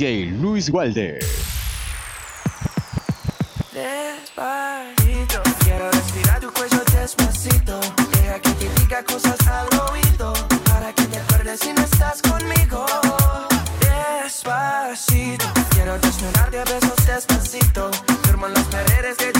DJ Luis Walde. Despacito, quiero respirar tu cuello despacito. Deja que te diga cosas al oído. Para que te acuerdes si no estás conmigo. Despacito, quiero desnudarte a besos despacito. Duermo en los paredes de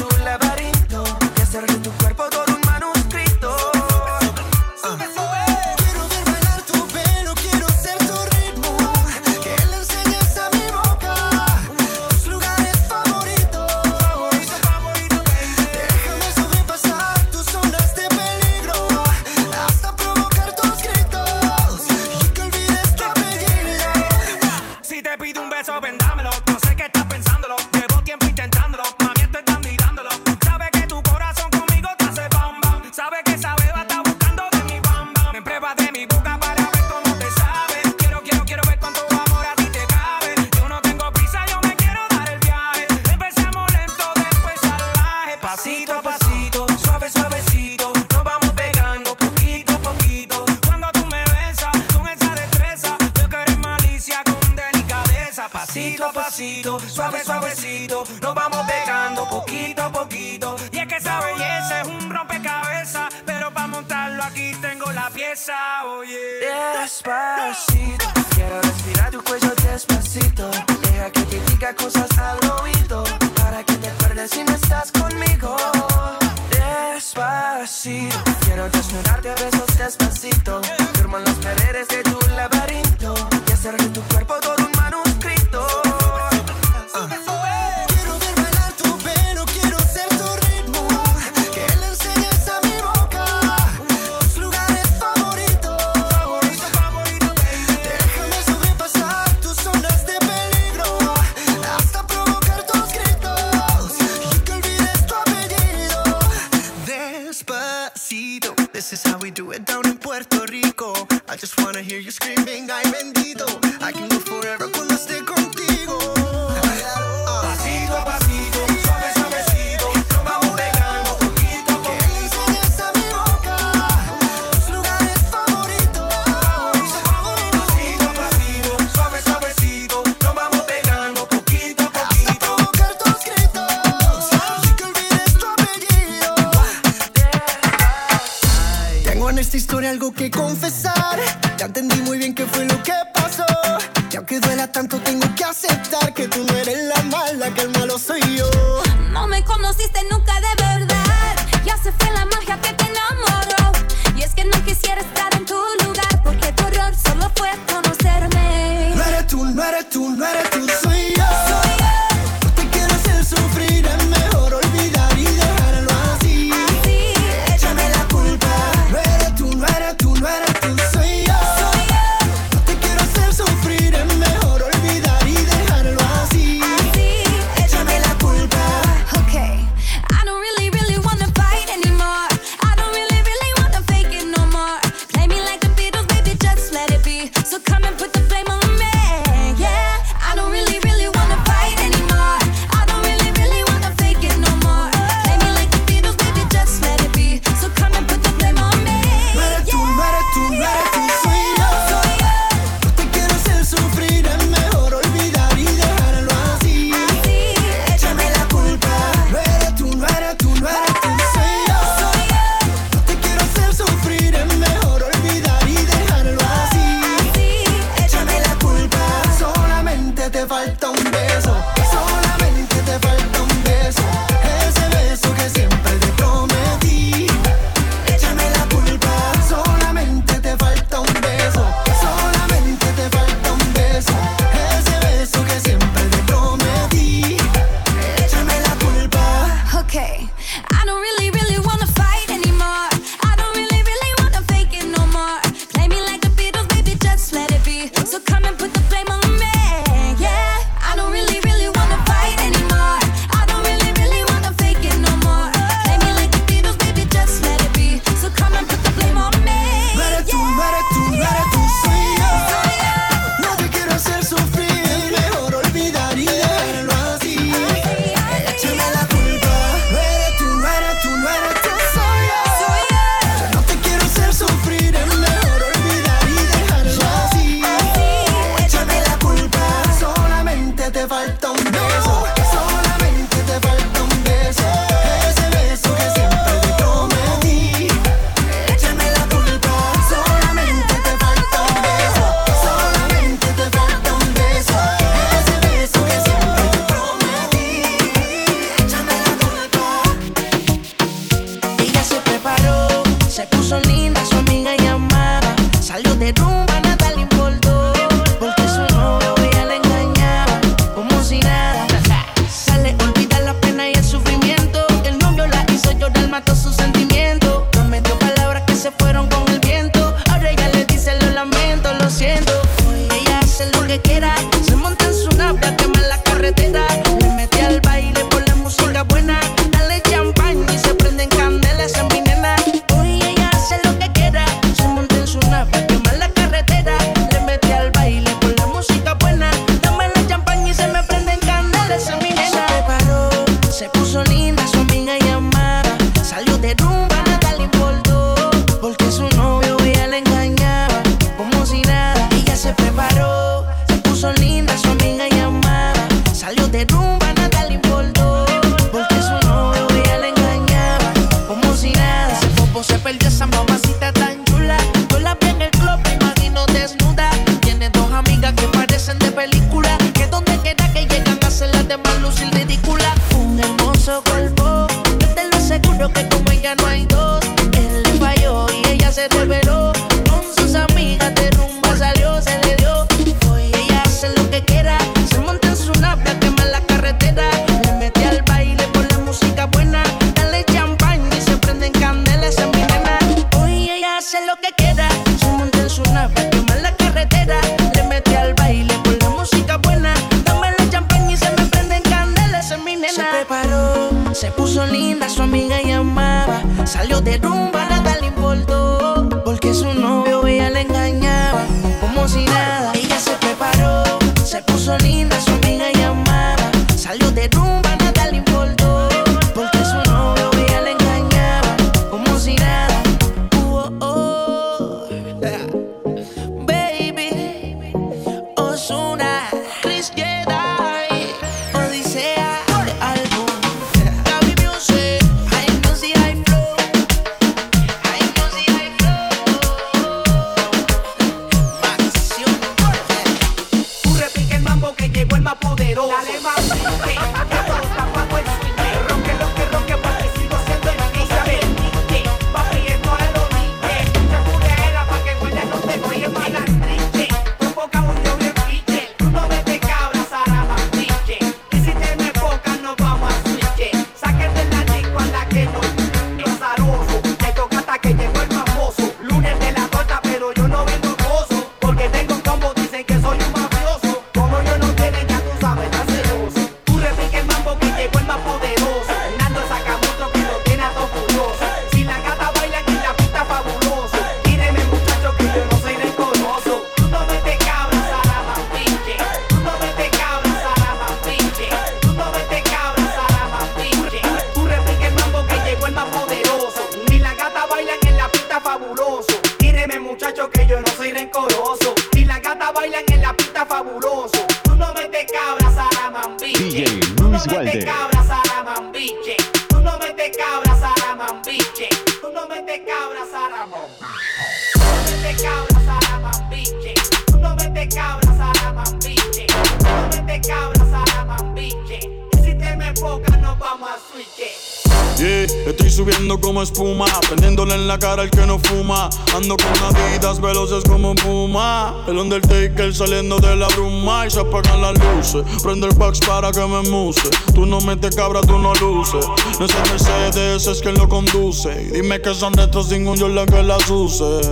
saliendo de la bruma y se apagan las luces. Prende el box para que me muse. Tú no metes cabra, tú no luces. No es el Mercedes, es quien lo conduce. Y dime que son de estos sin un yo la que las use.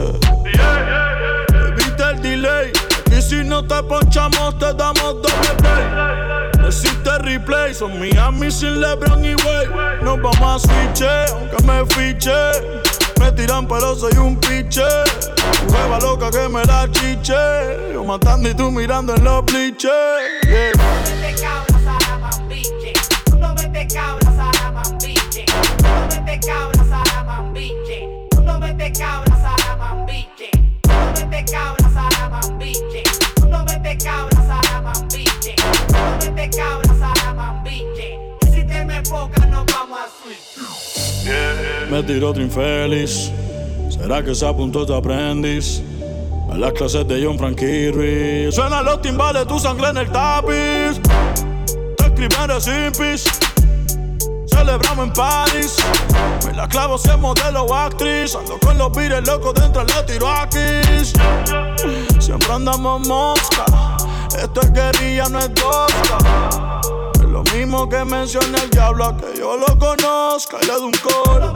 Yeah, Evita el delay. Y si no te ponchamos, te damos doble play. Replay, son Miami sin Lebron y Way. Nos vamos a switch, aunque me fiche. Me tiran, pero soy un piche. Hueva loca que me da chiche. Yo matando y tú mirando en los clichés. Yeah. No me te cabras a la mambiche. No me te cabras a la mambiche. No me te cabras a la mambiche. No me te cabras a la mambiche. No me te cabras a la mambiche. No me te cabras a la mambiche. No me te cabras a la mambiche. Y si te me enfocas, nos vamos a switch. Me tiró otro infeliz ¿Será que se apuntó tu aprendiz? A las clases de John Frankie Suenan los timbales, tu sangre en el tapiz. Te escriben sin. Celebramos en París. Me la clavo si es modelo o actriz. Ando con los vires locos dentro de la tiroaquis. Siempre andamos mosca. esto es querilla no es tosca. Es lo mismo que menciona el diablo a que yo lo conozca y le doy un coro.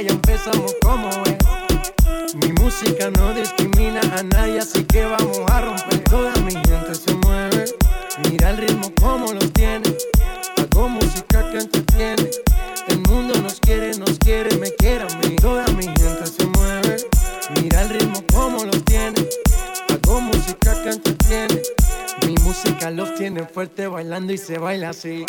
ya empezamos como es. Mi música no discrimina a nadie, así que vamos a romper. Toda mi gente se mueve, mira el ritmo como los tiene. Hago música que entretiene. El mundo nos quiere, nos quiere, me quiere a mí. Toda mi gente se mueve, mira el ritmo como los tiene. Hago música que entretiene. Mi música los tiene fuerte bailando y se baila así.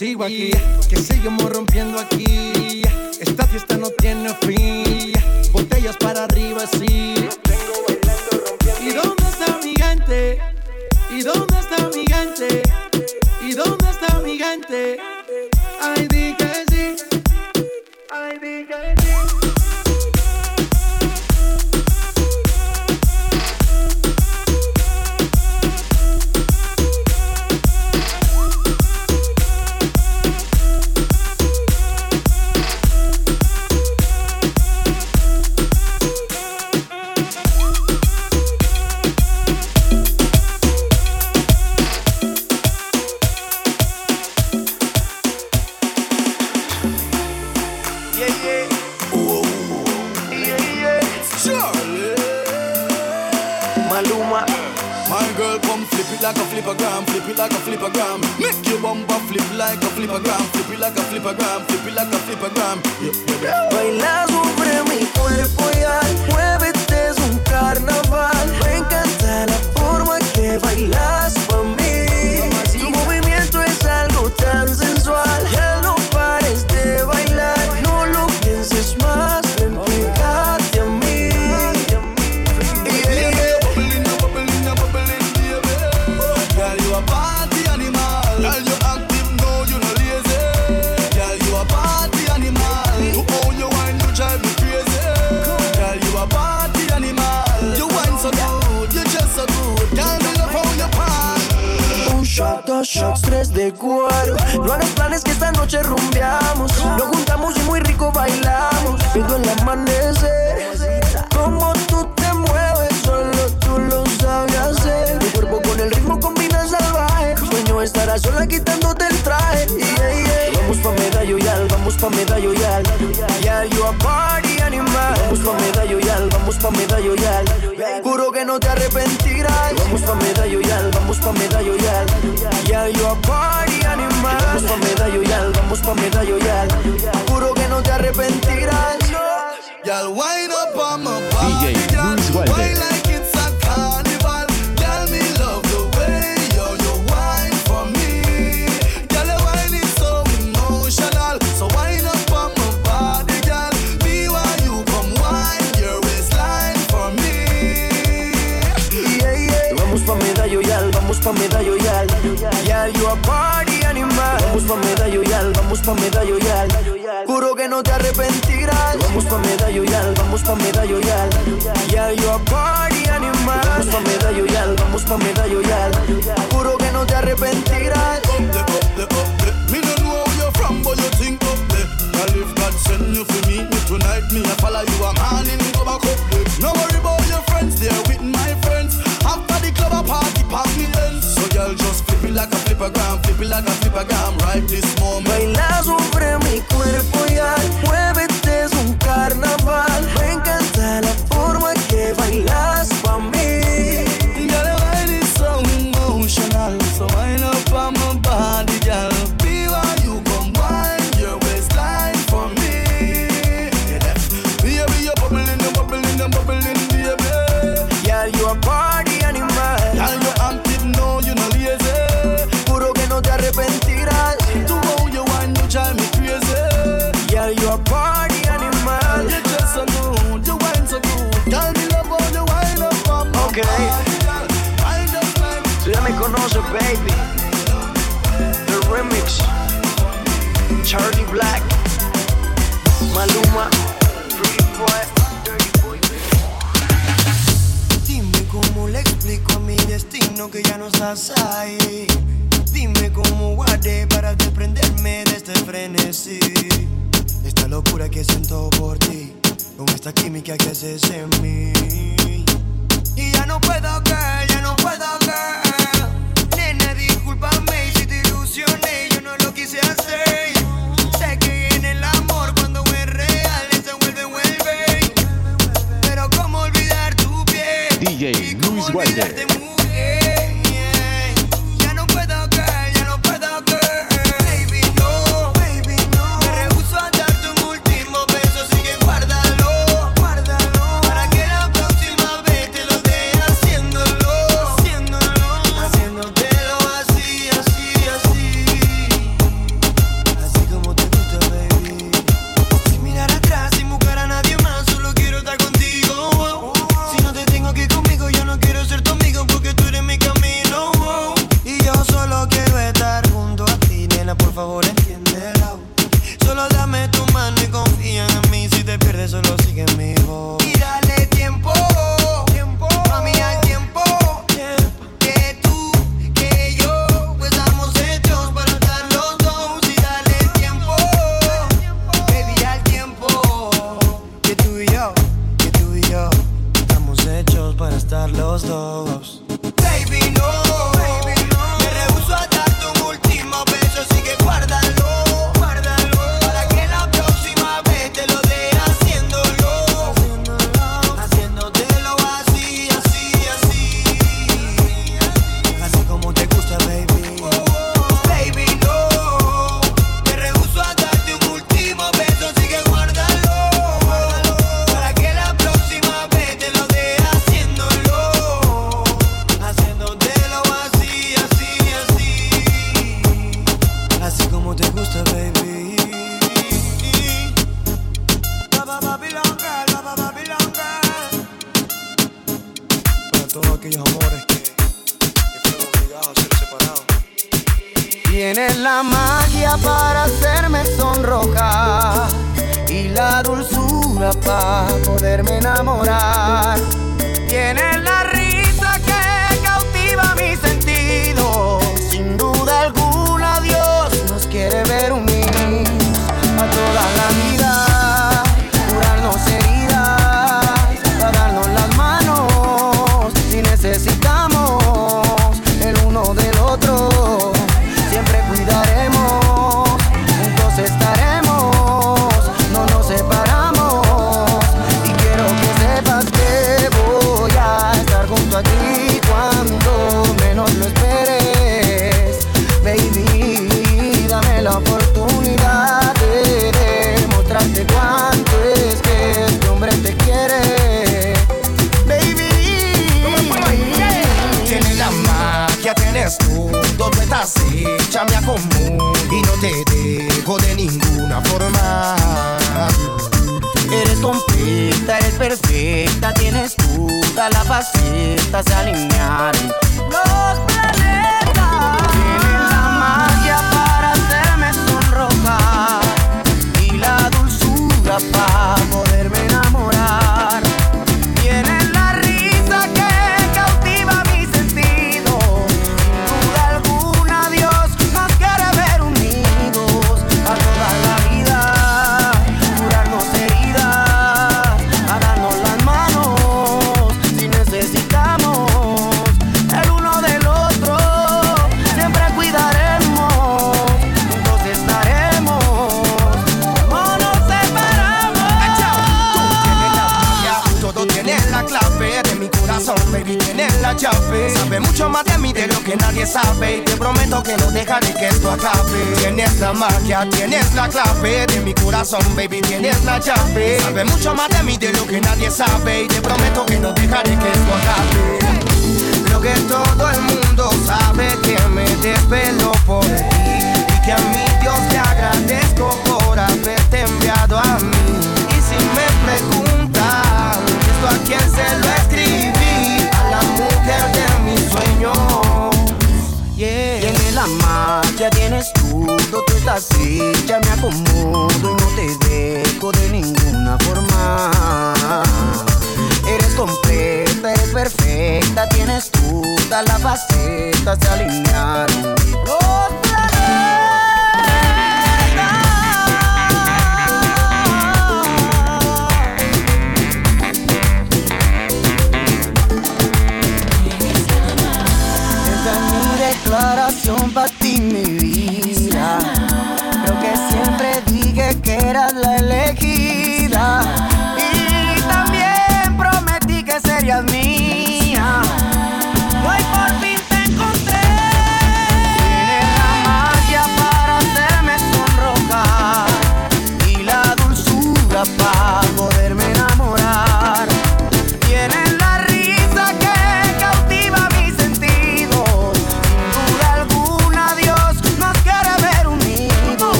sigo aquí, que vamos pa' medalloyal. Yeah, you a party animal. Vamos pa' medalloyal, vamos pa' Juro que no te arrepentirás. Vamos pa' vamos pa' Yeah, you a party animal. Vamos pa' medalloyal, vamos pa' medalloyal. Juro que no te arrepentirás. Y'all wind up on my body. DJ Bruce Wilder. pa' medalloyal. Yal, you a party animal. Vamos pa' medalloyal, vamos pa' medalloyal. Juro que no te arrepentirás. Vamos pa' medalloyal, vamos pa' medalloyal. Yal, you a party animal. Vamos pa' medalloyal, vamos pa' medalloyal. Juro que no te arrepentirás. But you think up there Girl, if God send you for meet me tonight Me a follow you, I'm handing over cup No worry about your friends, they're with it like a flipper gram, flip it like a flipper gram right this moment. Baila sobre mi cuerpo ya, muévete, es un carnaval. que ya no estás ahí. Dime cómo guardé para desprenderme de este frenesí. Esta locura que siento por ti, con esta química que haces en mí. Y ya no puedo caer, ya no puedo caer. Nena, discúlpame si te ilusioné, yo no lo quise hacer. Sé que en el amor cuando es real se vuelve, vuelve. Pero cómo olvidar tu piel. DJ Luis Wilder.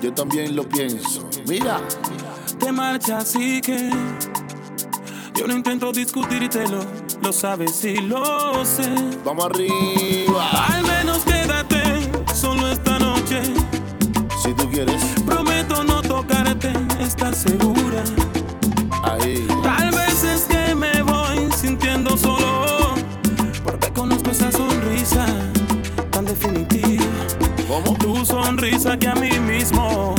Yo también lo pienso. Mira. Te marcha así que yo no intento discutírtelo. Lo sabes y lo sé. Vamos arriba. Al menos quédate solo esta noche. Si tú quieres. sonrisa que a mí mismo.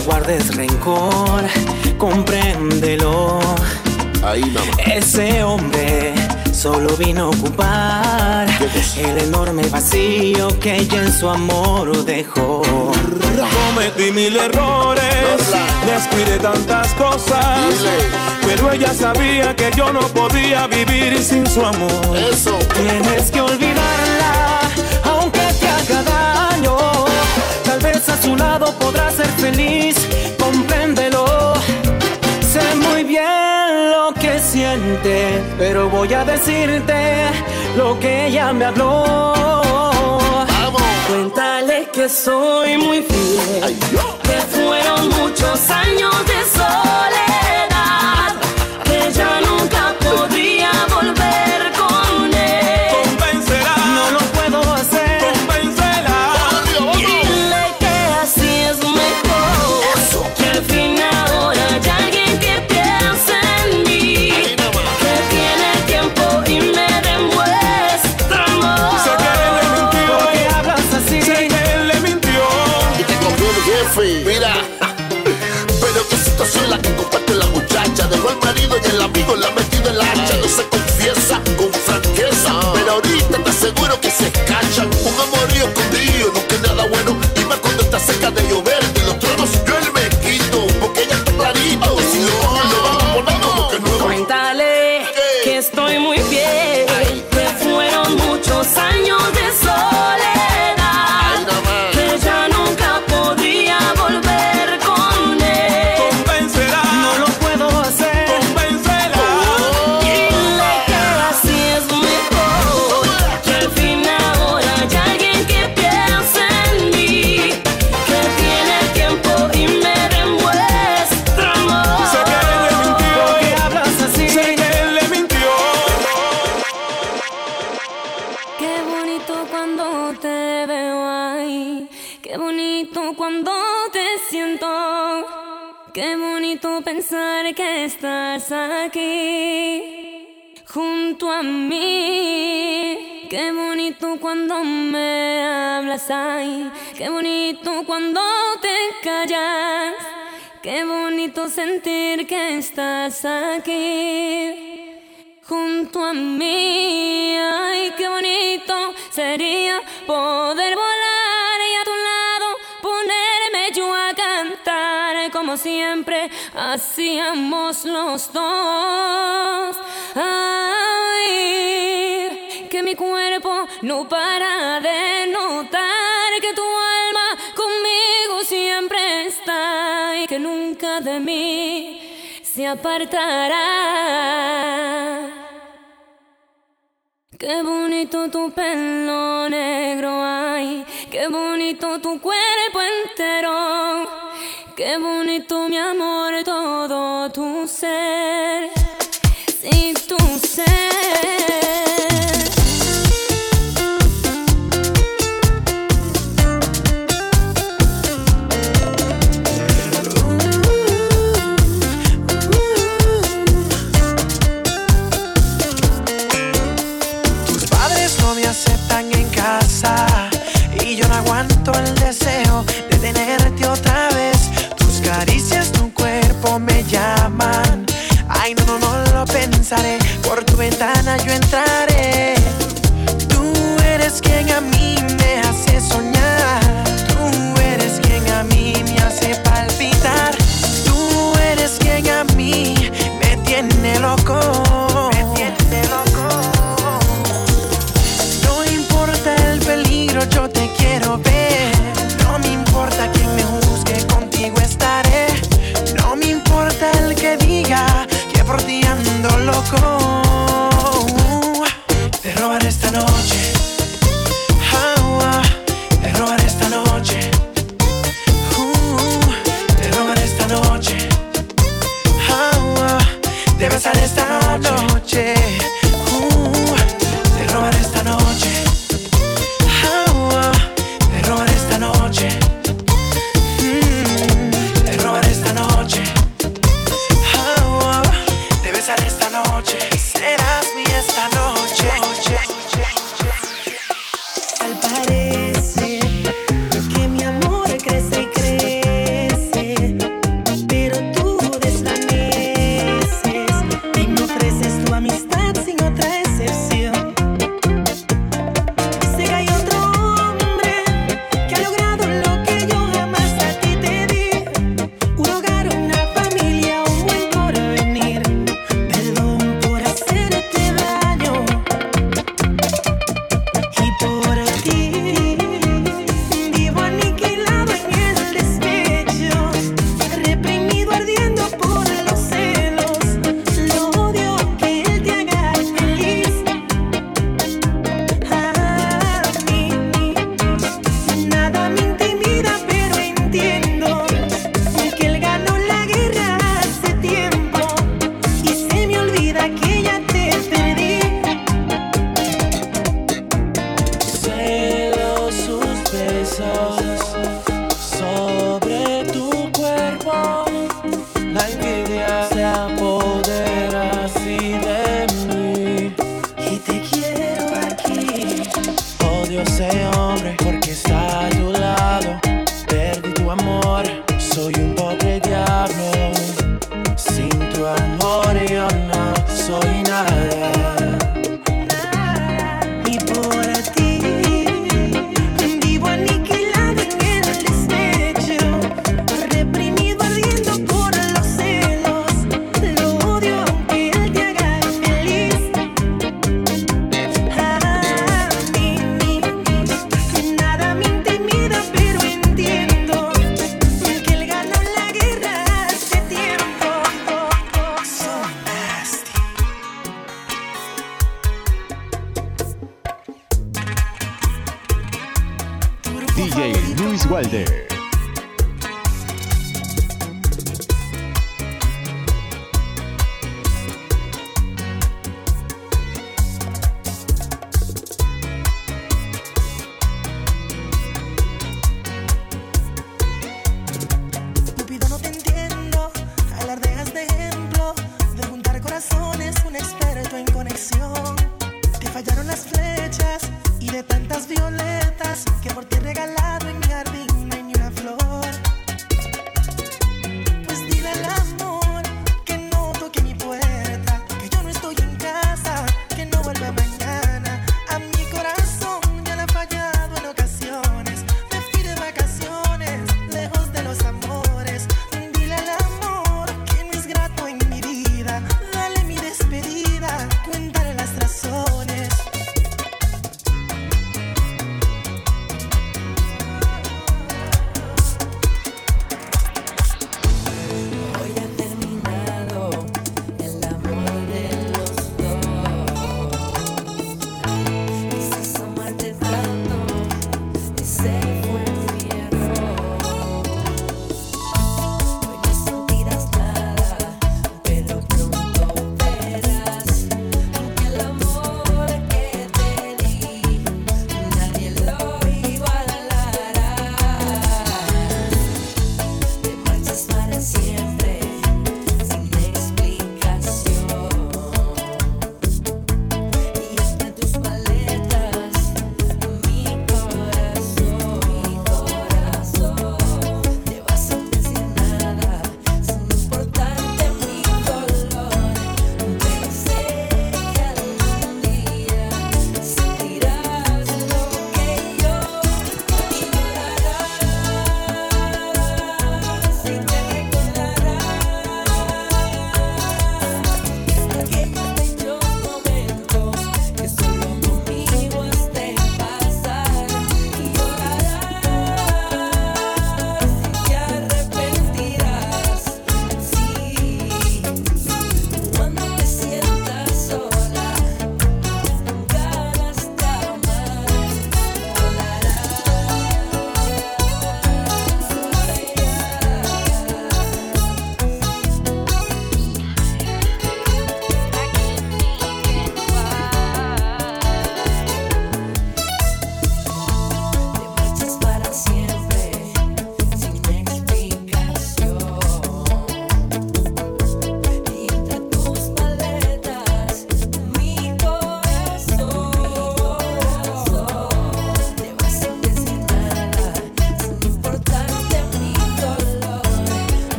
guardes rencor, compréndelo. Ese hombre solo vino a ocupar el enorme vacío que ella en su amor dejó. Cometí mil errores, descuidé tantas cosas, pero ella sabía que yo no podía vivir sin su amor. Eso. Tienes que olvidar vez a su lado podrás ser feliz, compréndelo. Sé muy bien lo que siente, pero voy a decirte lo que ella me habló. Vamos. Cuéntale que soy muy fiel, que fueron muchos años de soledad. lo que se cachan. Un amorío escondido, no que nada bueno. Y más cuando está cerca de ellos ay, qué bonito cuando te callas, qué bonito sentir que estás aquí junto a mí, ay, qué bonito sería poder volar y a tu lado ponerme yo a cantar como siempre hacíamos los dos. Ay, que mi cuerpo no para de notar. mí se apartará. Qué bonito tu pelo negro hay, qué bonito tu cuerpo entero, qué bonito mi amor todo tu ser, si tu ser.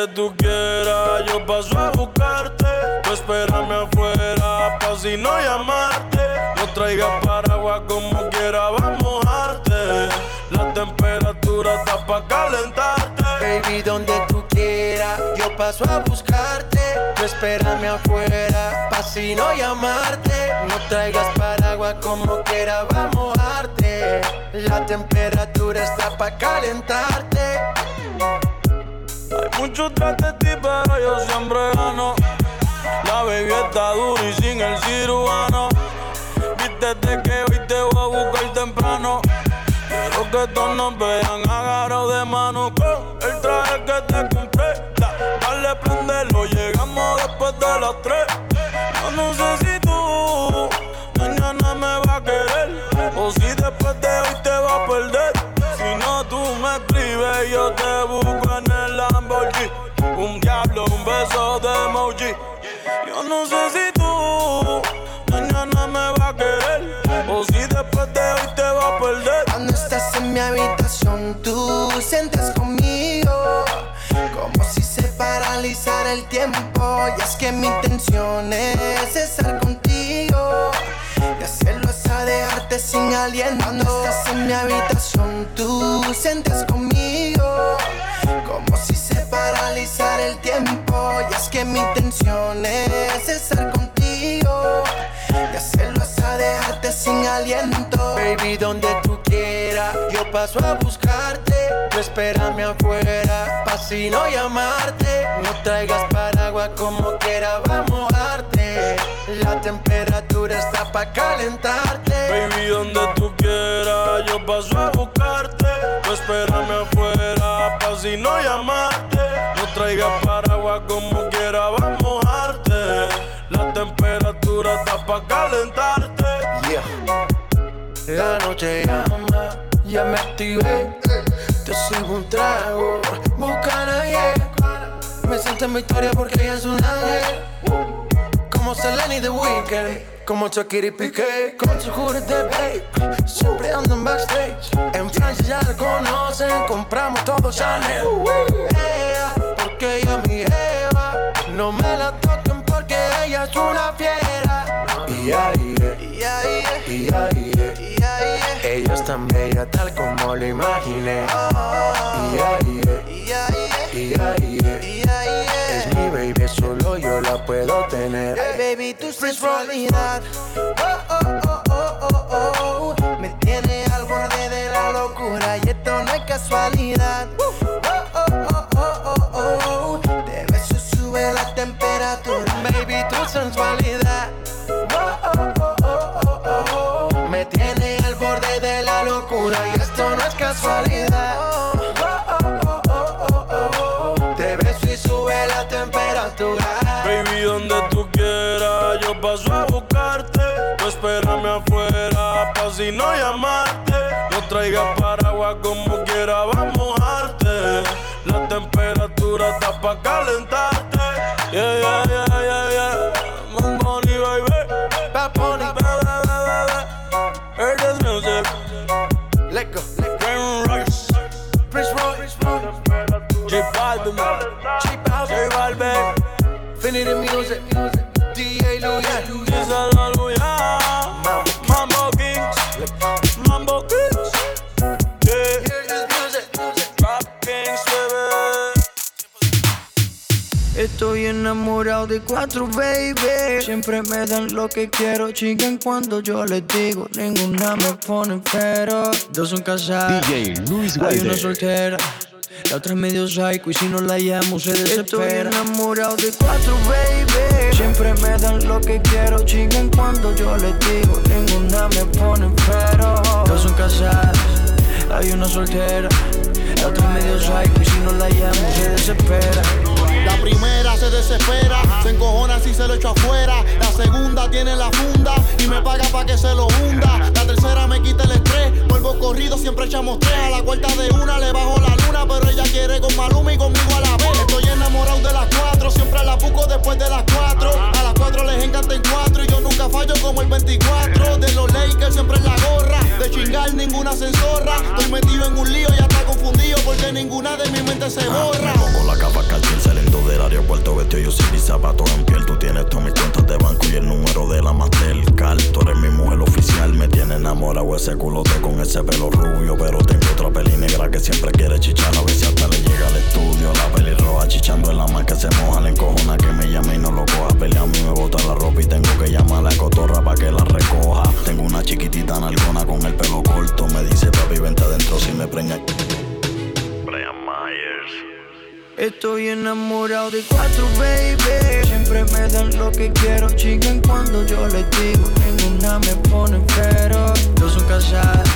Donde tú quieras, yo paso a buscarte. Tú espérame afuera, pa' si no llamarte. No traigas paraguas como quiera, vamos a mojarte. La temperatura está pa' calentarte. Baby, donde tú quieras, yo paso a buscarte. Tú espérame afuera, pa' si no llamarte. No traigas paraguas como quiera, vamos a mojarte. La temperatura está pa' calentarte. Hay muchos tras de ti, pero yo siempre gano. La baby está dura y sin el cirujano. Vístete que hoy te voy a buscar temprano. Quiero que todos nos vean agarrados de mano con el traje que te compré. Da- Dale, prendelo, llegamos después de las tres. Tiempo. Y es que mi intención es estar contigo y hacerlo hasta dejarte sin aliento. Cuando estás en mi habitación, tú sientes conmigo como si se paralizara el tiempo. Y es que mi intención es estar contigo y hacerlo hasta dejarte sin aliento. Baby, donde tú quieras, yo paso a buscarte. Tú espérame afuera, no llamarte. No traigas paraguas como quiera, vamos a mojarte. La temperatura está pa' calentarte. Baby, donde tú quieras, yo paso a buscarte. Tú espérame afuera, pa' si no llamarte. No traigas paraguas como quiera, vamos a mojarte. La temperatura está pa' calentarte. La noche llama, ya me activé. Te sirvo un trago, Me siento en victoria porque ella es un ángel. Como Selena y The Weeknd, como Shakira y Piqué, con su de babe. Siempre ando en backstage. En Francia ya la conocen, compramos todo Chanel. Ella, porque ella es mi Eva. No me la toquen porque ella es una fiera. Y ahí, y ahí, y ahí, ella es tan bella tal como lo imaginé. Y es mi baby, solo yo la puedo tener. baby, tu sensualidad. Oh, oh, oh, oh, pa' calentarte. Enamorado de cuatro, baby. Siempre me dan lo que quiero. Chiquen cuando yo les digo. Ninguna me pone pero. Dos son casadas. DJ Luis Hay una soltera. La otra es medio psycho y si no la llamo se desespera. Estoy enamorado de cuatro, baby. Siempre me dan lo que quiero, chingan cuando yo les digo. Ninguna me pone pero. Dos son casadas, hay una soltera. La otra es medio psycho y si no la llamo se desespera. Primera se desespera, se encojona si se lo echo afuera. La segunda tiene la funda y me paga pa' que se lo hunda. La tercera me quita el estrés, vuelvo corrido, siempre echamos tres. A la cuarta de una le bajo la luna, pero ella quiere con Maluma y conmigo a la vez. Estoy enamorado de las cuatro, siempre la busco después de las cuatro. Cuatro les encanta en cuatro y yo nunca fallo como el 24. De los Lakers siempre en la gorra, de chingar ninguna censorra. Estoy metido en un lío y hasta confundido porque ninguna de mi mente se borra. Pongo la capa calcín saliendo del aeropuerto vestido yo sin mis zapatos en piel. Tú tienes todas mis cuentas de banco y el número de la Mastercard. Tú eres mi mujer oficial, me tiene enamorado ese culote con ese pelo rubio. Pero tengo otra peli negra que siempre quiere chichar. A si hasta le llega al estudio. La peli roja chichando en la mar que se moja. La encojona que me llama y no lo coja. A mí me bota la ropa y tengo que llamar a la cotorra para que la recoja. Tengo una chiquitita nalgona con el pelo corto. Me dice papi, vente adentro si me preña. Brian Myers. Estoy enamorado de cuatro, baby. Siempre me dan lo que quiero, chingan cuando yo les digo. Ninguna me pone pero. Dos son casadas,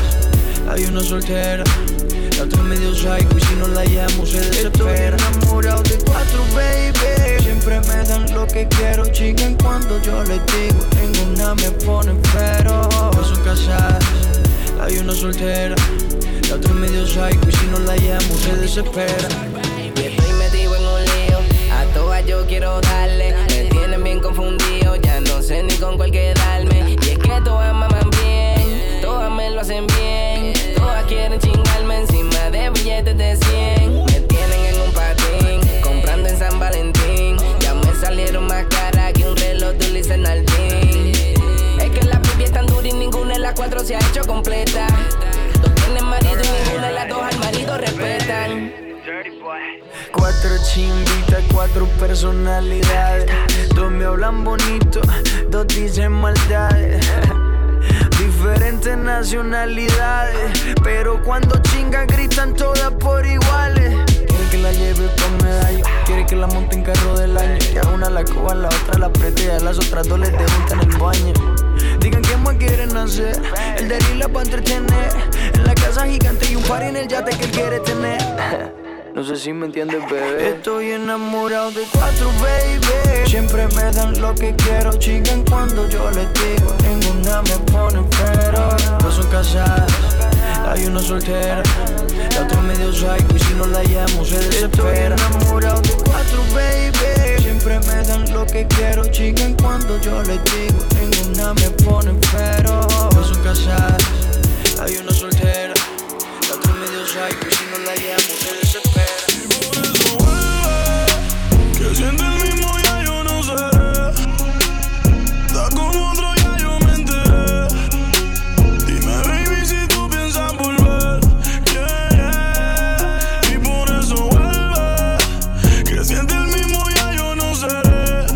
hay una soltera. La otra es medio psycho y si no la llamo se desespera. Estoy enamorado de cuatro, baby. Siempre me dan lo que quiero, chingan cuando yo les digo. Ninguna me pone pero. Dos son casadas, hay una soltera. La otra es medio psycho y si no la llamo se desespera. Y estoy metido en un lío. A todas yo quiero darle. Me tienen bien confundido. Ya no sé ni con cuál. Se ha hecho completa. Dos tienen marido y ninguna de las dos al marido respetan. Cuatro chimbitas, cuatro personalidades. Dos me hablan bonito, dos dicen maldades. Diferentes nacionalidades, pero cuando chingan gritan todas por iguales. Quiere que la lleve con medallo, quiere que la monte en carro del año. Que a una la coja, la otra la apriete y a las otras dos les debutan el baño. Digan qué más quieren hacer, el de la para entretener. En la casa gigante y un par en el yate que él quiere tener. No sé si me entiendes, bebé. Estoy enamorado de cuatro, baby. Siempre me dan lo que quiero, chingan cuando yo les digo. Ninguna me pone pero. Dos son casadas, hay una soltera. La otra es medio psycho y si no la llamo se desespera. Estoy enamorado de cuatro, baby. Siempre me dan lo que quiero, chingan cuando yo les digo. Ninguna me pone pero. Dos son casadas, hay una soltera. La otra medio psycho y si no la llamo Que siente el mismo ya yo no seré.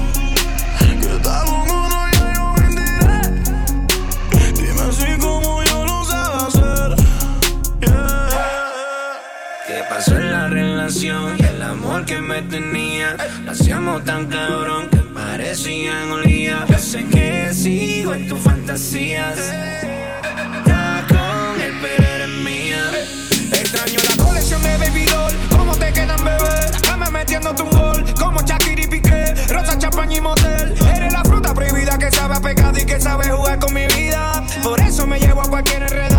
Que está con otro ya yo me enteré. Dime si como yo lo sabe hacer. ¿Qué pasó en la relación? Y el amor que me tenía. Lo hacíamos tan cabrón que parecían olía. Yo sé que sigo en tus fantasías. Estás con él, pero eres mía. Extraño la colección de Baby metiéndote un gol. Como Shakira y Piqué. Rosa, champaña y motel. Eres la fruta prohibida que sabe a pecado y que sabe jugar con mi vida. Por eso me llevo a cualquier enredada.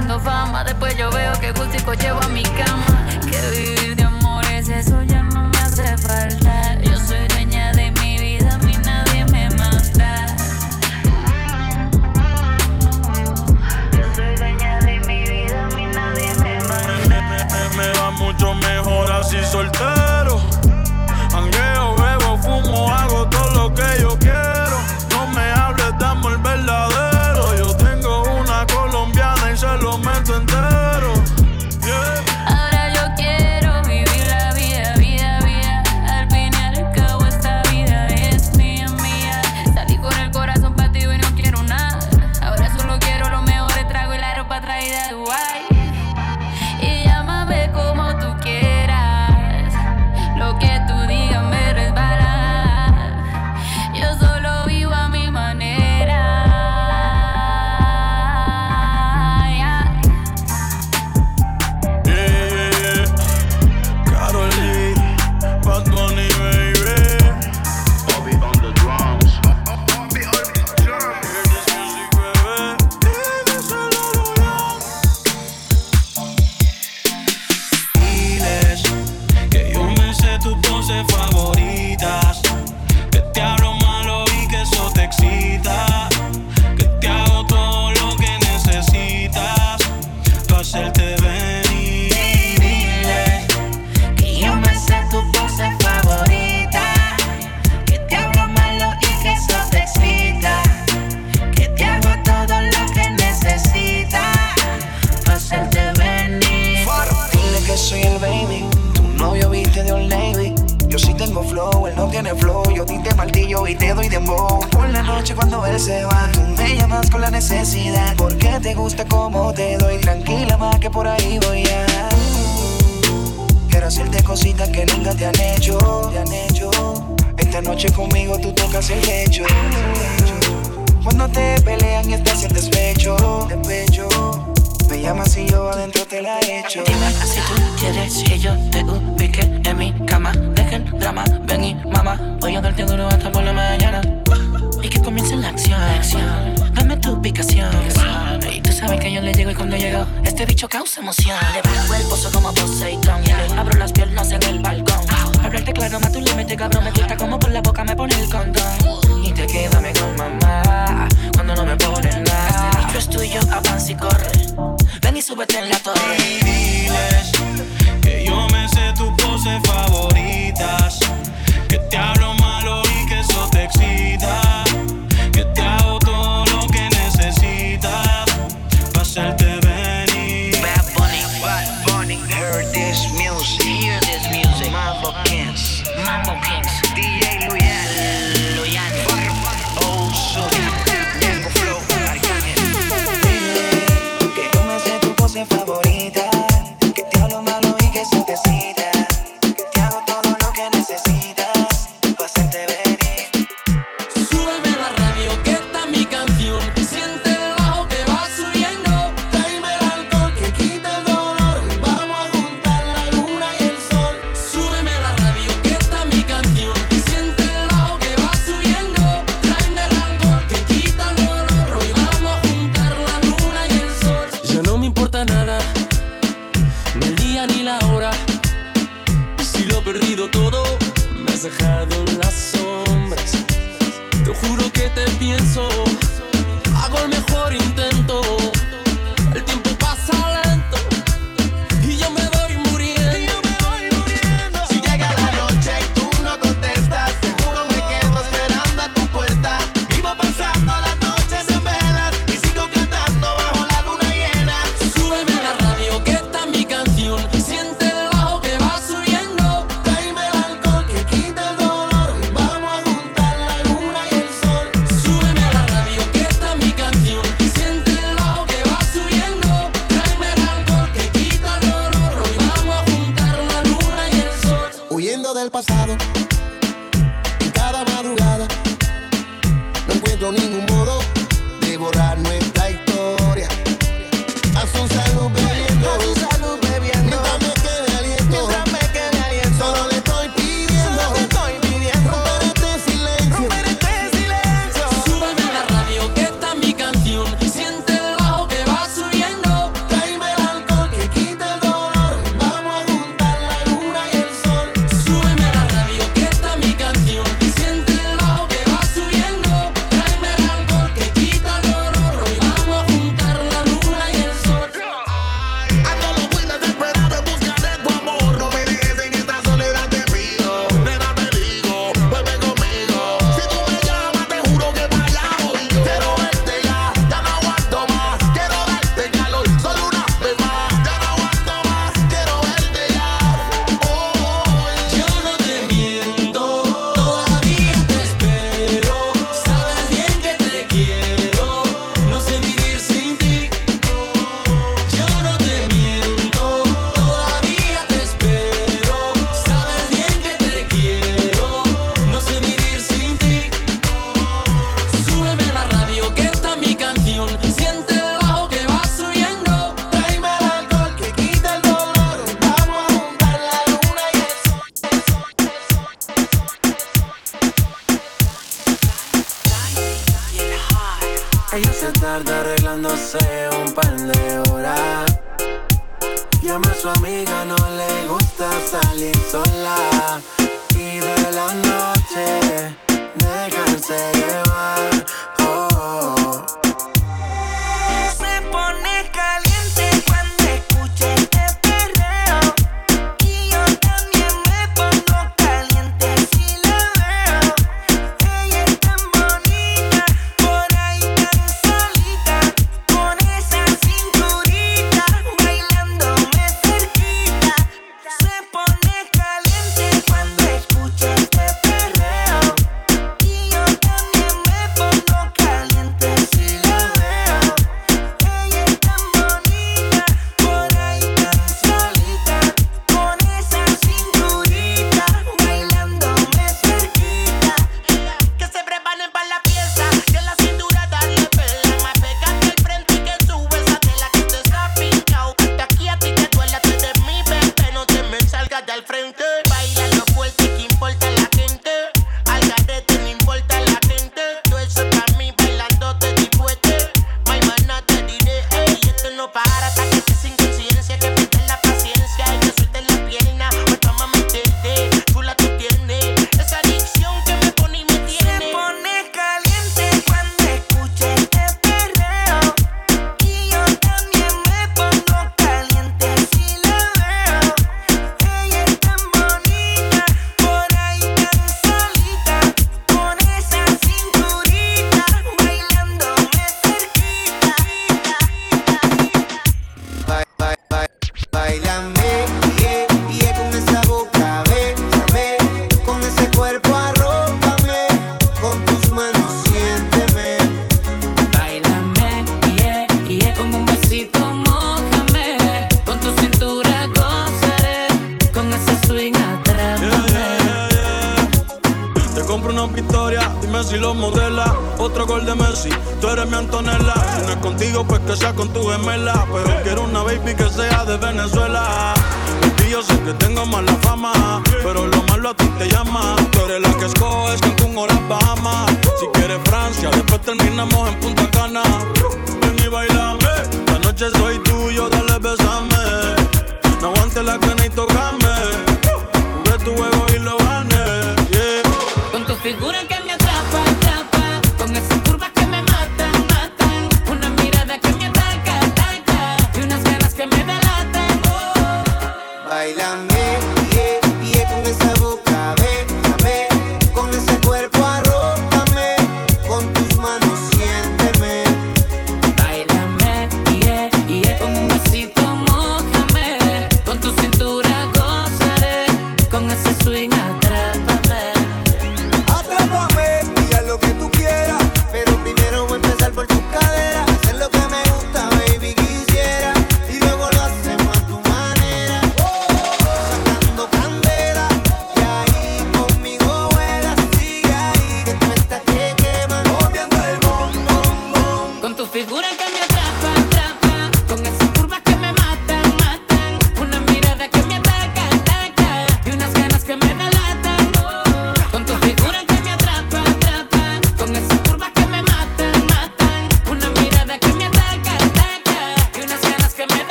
haciendo fama. Después yo veo que gustico llevo a mi cama. Que vivir perdido todo, me has dejado en las sombras. Te juro que te pienso, hago el mejor intento.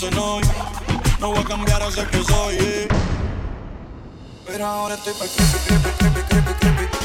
No voy a cambiar a ser que soy. Yeah. Pero ahora estoy pa' creepy, creepy, creepy, creepy, creepy.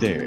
Luis